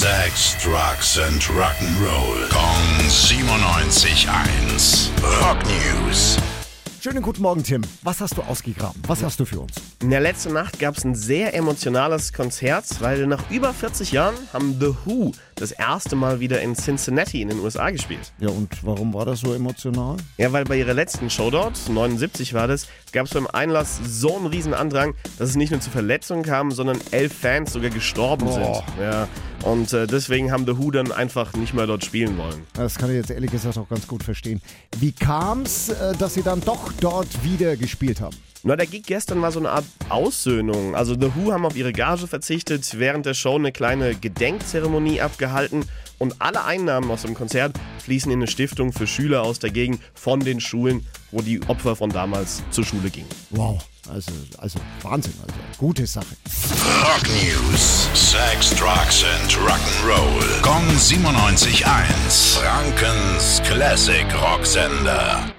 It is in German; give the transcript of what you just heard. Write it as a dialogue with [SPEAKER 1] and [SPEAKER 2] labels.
[SPEAKER 1] Sex, Drugs and Rock'n'Roll. Kong 97.1. Rock News.
[SPEAKER 2] Schönen guten Morgen, Tim. Was hast du ausgegraben? Was hast du für uns?
[SPEAKER 3] In der letzten Nacht gab es ein sehr emotionales Konzert, weil nach über 40 Jahren haben The Who das erste Mal wieder in Cincinnati in den USA gespielt.
[SPEAKER 2] Ja, und warum war das so emotional?
[SPEAKER 3] Ja, weil bei ihrer letzten Show dort, 79 war das, gab es beim Einlass so einen riesen Andrang, dass es nicht nur zu Verletzungen kam, sondern elf Fans sogar gestorben
[SPEAKER 2] Boah.
[SPEAKER 3] sind. Ja, und äh, deswegen haben The Who dann einfach nicht mehr dort spielen wollen.
[SPEAKER 2] Das kann ich jetzt ehrlich gesagt auch ganz gut verstehen. Wie kam es, dass sie dann doch dort wieder gespielt haben?
[SPEAKER 3] Na, der Gig gestern war so eine Art Aussöhnung. Also The Who haben auf ihre Gage verzichtet, während der Show eine kleine Gedenkzeremonie abgehalten und alle Einnahmen aus dem Konzert fließen in eine Stiftung für Schüler aus der Gegend von den Schulen, wo die Opfer von damals zur Schule gingen.
[SPEAKER 2] Wow, also, also Wahnsinn, also gute Sache.
[SPEAKER 1] Rock News. Sex, Drugs and Rock'n'Roll. Kong 97.1. Frankens Classic Rocksender.